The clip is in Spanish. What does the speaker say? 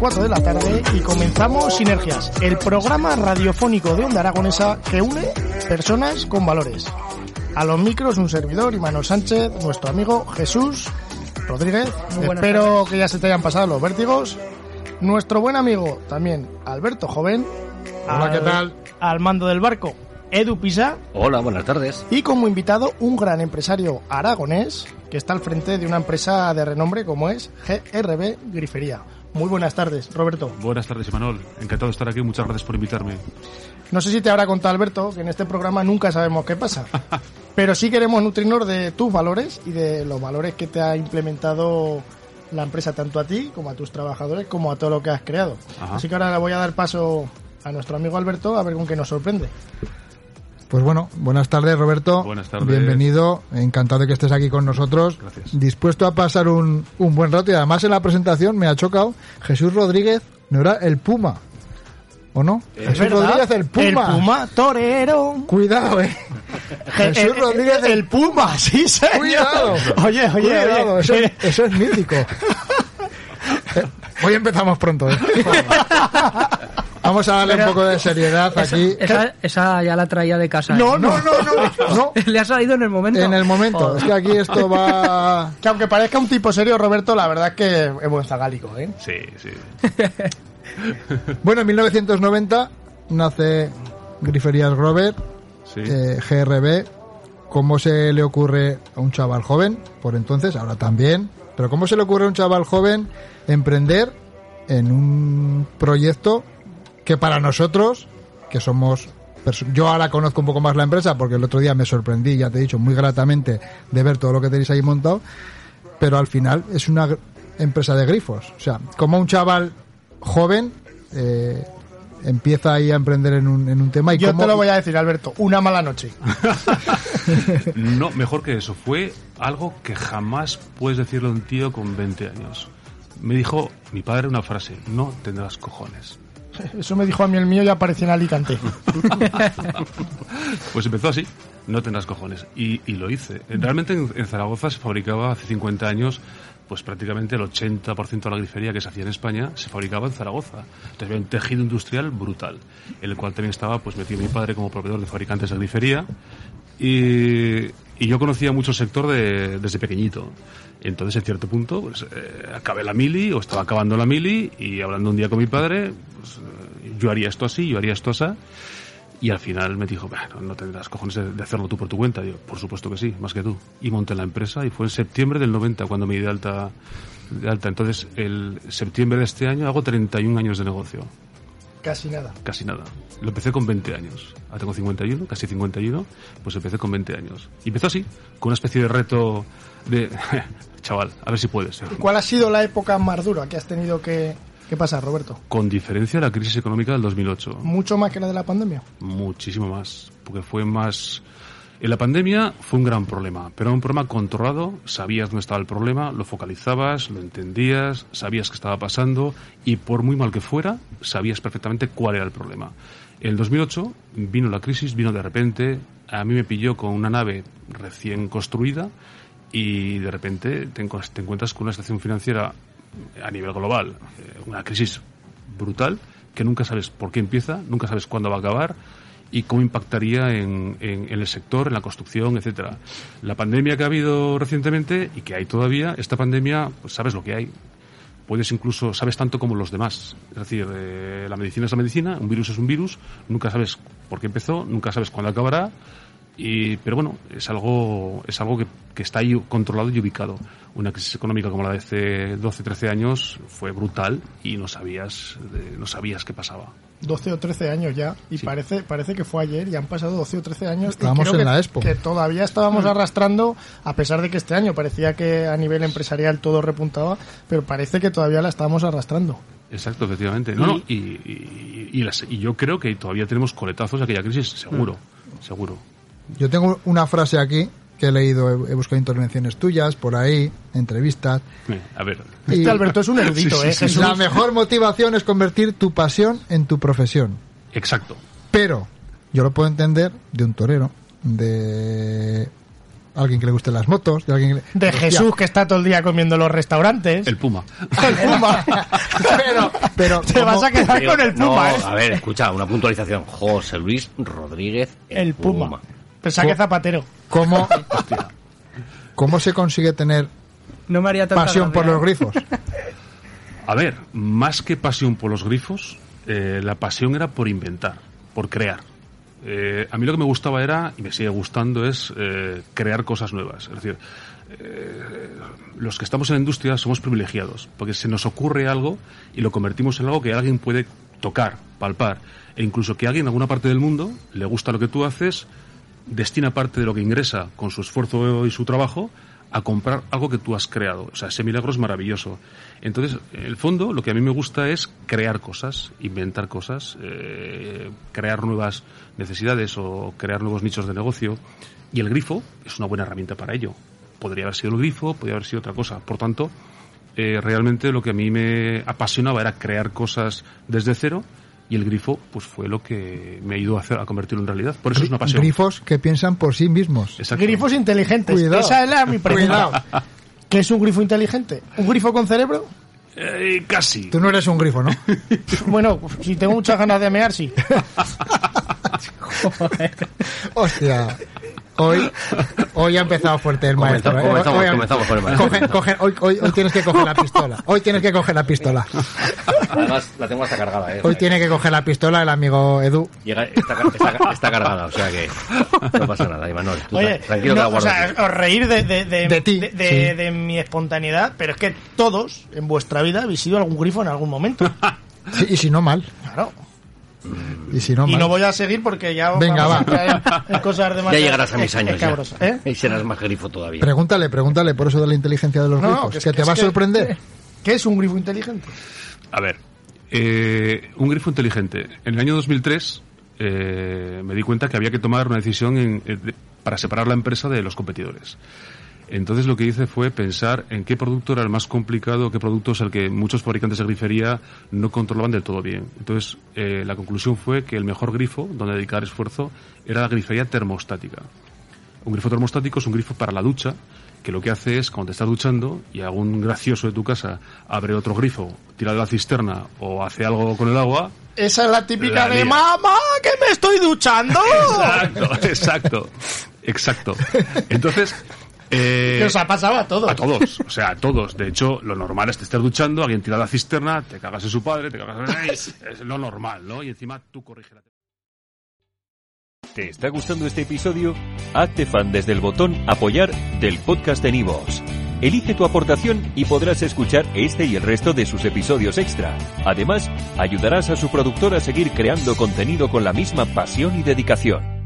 4 de la tarde y comenzamos Sinergias, el programa radiofónico de Onda Aragonesa que une personas con valores. A los micros un servidor, Imanol Sánchez, nuestro amigo Jesús Rodríguez. Espero que ya se te hayan pasado los vértigos. Nuestro buen amigo también Alberto Joven. Hola, ¿qué tal? Al mando del barco, Edu Pisa. Hola, buenas tardes. Y como invitado, un gran empresario aragonés que está al frente de una empresa de renombre como es GRB Grifería. Muy buenas tardes, Roberto. Buenas tardes, Imanol. Encantado de estar aquí. Muchas gracias por invitarme. No sé si te habrá contado Alberto que en este programa nunca sabemos qué pasa, pero sí queremos nutrirnos de tus valores y de los valores que te ha implementado la empresa tanto a ti como a tus trabajadores como a todo lo que has creado. Así que ahora le voy a dar paso a nuestro amigo Alberto a ver con qué nos sorprende. Pues bueno, buenas tardes Roberto. Buenas tardes. Bienvenido, encantado de que estés aquí con nosotros. Gracias. Dispuesto a pasar un, un buen rato y además en la presentación me ha chocado Jesús Rodríguez, no era el Puma. ¿O no? ¿Es Jesús verdad? Rodríguez el Puma. El Puma torero. Cuidado, eh. Jesús El- Rodríguez el, el Puma, sí, señor. Cuidado. Oye, oye, Cuidado, oye. Eso, es- eso es mítico. Eh, Hoy empezamos pronto, ¿eh? Vamos a darle un poco de seriedad aquí. Esa, esa ya la traía de casa. No, ¿eh? no, no, no. No, Le ha salido en el momento. en el momento. Joder. Es que aquí esto va... Que aunque parezca un tipo serio, Roberto, la verdad es que es buen zagálico, ¿eh? Sí, sí. Bueno, en 1990 nace Griferías Grover, sí. eh, GRB. ¿Cómo se le ocurre a un chaval joven, por entonces, ahora también, pero cómo se le ocurre a un chaval joven emprender en un proyecto que para nosotros, que somos... Yo ahora conozco un poco más la empresa porque el otro día me sorprendí, ya te he dicho, muy gratamente de ver todo lo que tenéis ahí montado, pero al final es una empresa de grifos. O sea, como un chaval joven eh, empieza ahí a emprender en un, en un tema y Yo cómo- te lo voy a decir, Alberto, una mala noche. No, mejor que eso. Fue algo que jamás puedes decirle a un tío con 20 años. Me dijo mi padre una frase, no tendrás cojones. Eso me dijo a mí el mío y apareció en Alicante. Pues empezó así, no tendrás cojones. Y, y lo hice. Realmente en, Zaragoza se fabricaba hace 50 años, pues prácticamente el 80% de la grifería que se hacía en España se fabricaba en Zaragoza. Entonces había un tejido industrial brutal, en el cual también estaba pues metido mi padre como proveedor de fabricantes de grifería. Y, y yo conocía mucho el sector de- desde pequeñito. Entonces, en cierto punto, pues, eh, acabé la mili, o estaba acabando la mili, y hablando un día con mi padre, pues, eh, yo haría esto así, yo haría esto así. Y al final me dijo, bueno, no tendrás cojones de, hacerlo tú por tu cuenta. Yo, por supuesto que sí, más que tú. Y monté la empresa y fue en septiembre del 90 cuando me di de alta. De alta. Entonces, el septiembre de este año hago 31 años de negocio. Casi nada. Casi nada. Lo empecé con 20 años. Ahora tengo 51, casi 51. Pues empecé con 20 años. Y empezó así, con una especie de reto de... Chaval, a ver si puedes. ¿Cuál ha sido la época más dura que has tenido que, que pasar, Roberto? Con diferencia la crisis económica del 2008. ¿Mucho más que la de la pandemia? Muchísimo más, porque fue más... En la pandemia fue un gran problema, pero un problema controlado, sabías dónde estaba el problema, lo focalizabas, lo entendías, sabías qué estaba pasando y por muy mal que fuera, sabías perfectamente cuál era el problema. En el 2008 vino la crisis, vino de repente, a mí me pilló con una nave recién construida y de repente te encuentras con una situación financiera a nivel global, eh, una crisis brutal que nunca sabes por qué empieza, nunca sabes cuándo va a acabar y cómo impactaría en, en- en el sector, en la construcción, etcétera. La pandemia que ha habido recientemente y que hay todavía, esta pandemia, pues sabes lo que hay. Puedes incluso, sabes tanto como los demás. Es decir, eh, la medicina es la medicina, un virus es un virus, nunca sabes por qué empezó, nunca sabes cuándo acabará, y, pero bueno, es algo, es algo que, que está ahí controlado y ubicado. Una crisis económica como la de hace 12, 13 años fue brutal y no sabías, eh, no sabías qué pasaba. 12 o 13 años ya y Sí. parece parece que fue ayer y han pasado 12 o 13 años Estábamos y creo en que, la Expo. que todavía estábamos arrastrando a pesar de que este año parecía que a nivel empresarial todo repuntaba pero parece que todavía la estábamos arrastrando Exacto, efectivamente. No, no, y, y, y las- y yo creo que todavía tenemos coletazos de aquella crisis, seguro, seguro. Yo tengo una frase aquí que he leído, he, he buscado intervenciones tuyas por ahí, entrevistas. A ver, y este Alberto es un erudito Sí, sí, eh sí. La mejor motivación es convertir tu pasión en tu profesión. exacto. Pero yo lo puedo entender de un torero, de alguien que le gusten las motos, de alguien que le- De Hostia, Jesús que está todo el día comiendo en los restaurantes. El Puma. El Puma. Pero, pero Te vas ¿cómo- a quedar con el no, Puma, ¿eh? a ver, escucha, una puntualización. José Luis Rodríguez. El Puma. Pensaba que Zapatero. ¿Cómo, ¿Cómo se consigue tener No me haría tanta pasión por los grifos? A ver, más que pasión por los grifos, eh, la pasión era por inventar, por crear. Eh, a mí lo que me gustaba era, y me sigue gustando, es eh, crear cosas nuevas. Es decir, eh, los que estamos en la industria somos privilegiados, porque se nos ocurre algo y lo convertimos en algo que alguien puede tocar, palpar, e incluso que alguien en alguna parte del mundo le gusta lo que tú haces, destina parte de lo que ingresa con su esfuerzo y su trabajo a comprar algo que tú has creado. O sea, ese milagro es maravilloso. Entonces, en el fondo, lo que a mí me gusta es crear cosas, inventar cosas, eh, crear nuevas necesidades o crear nuevos nichos de negocio. Y el grifo es una buena herramienta para ello. Podría haber sido el grifo, podría haber sido otra cosa. Por tanto, eh, realmente lo que a mí me apasionaba era crear cosas desde cero y el grifo pues fue lo que me ayudó a, hacer, a convertirlo en realidad. Por eso es una pasión. Grifos que piensan por sí mismos. Exacto. Grifos inteligentes. Cuidado. Esa es la mi pregunta. ¿Qué es un grifo inteligente? ¿Un grifo con cerebro? Eh, casi. Tú no eres un grifo, ¿no? Bueno, si tengo muchas ganas de mear, sí. Hostia. Hoy, hoy ha empezado fuerte el maestro. Comenzamos- ¿eh? comenzamos- Hoy ha- comenzamos con el maestro. Coge- coge- hoy, hoy- hoy tienes que coger la pistola. Hoy tienes que coger la pistola. Además, la tengo hasta cargada, ¿eh? Hoy tiene que coger la pistola el amigo Edu. Llega, está, está- está cargada, o sea que no pasa nada, Imanol. Oye, tra- tranquilo que la o sea, os reír de, de, de, De ti, de, de- sí. de mi espontaneidad, pero es que todos en vuestra vida habéis sido algún grifo en algún momento. Sí, y si no mal. Claro. Y si no y no voy a seguir porque ya Venga, vamos va. a cosas demasiado Ya llegarás a mis es- años ya. ¿eh? Y serás más grifo todavía. Pregúntale, pregúntale por eso de la inteligencia de los No, grifos. que es que que- te va a que- sorprender. ¿Qué es un grifo inteligente? A ver, eh, un grifo inteligente. En el año 2003 eh, me di cuenta que había que tomar una decisión en- eh, de- para separar la empresa de los competidores. Entonces lo que hice fue pensar en qué producto era el más complicado, qué producto es el que muchos fabricantes de grifería no controlaban del todo bien. Entonces eh, la conclusión fue que el mejor grifo donde dedicar esfuerzo era la grifería termostática. Un grifo termostático es un grifo para la ducha, que lo que hace es, cuando te estás duchando y algún gracioso de tu casa abre otro grifo, tira de la cisterna o hace algo con el agua. Esa es la típica La de mamá, que me estoy duchando. Exacto, exacto, exacto. Entonces, eh, Que os ha pasado a todos. a todos, o sea, a todos. De hecho, lo normal es que estés duchando, alguien tira la cisterna, te cagas en su padre, te cagas en... Es, es lo normal, ¿no? Y encima tú corriges la... ¿Te está gustando este episodio? Hazte fan desde el botón Apoyar del podcast de Nivos. Elige tu aportación y podrás escuchar este y el resto de sus episodios extra. Además, ayudarás a su productor a seguir creando contenido con la misma pasión y dedicación.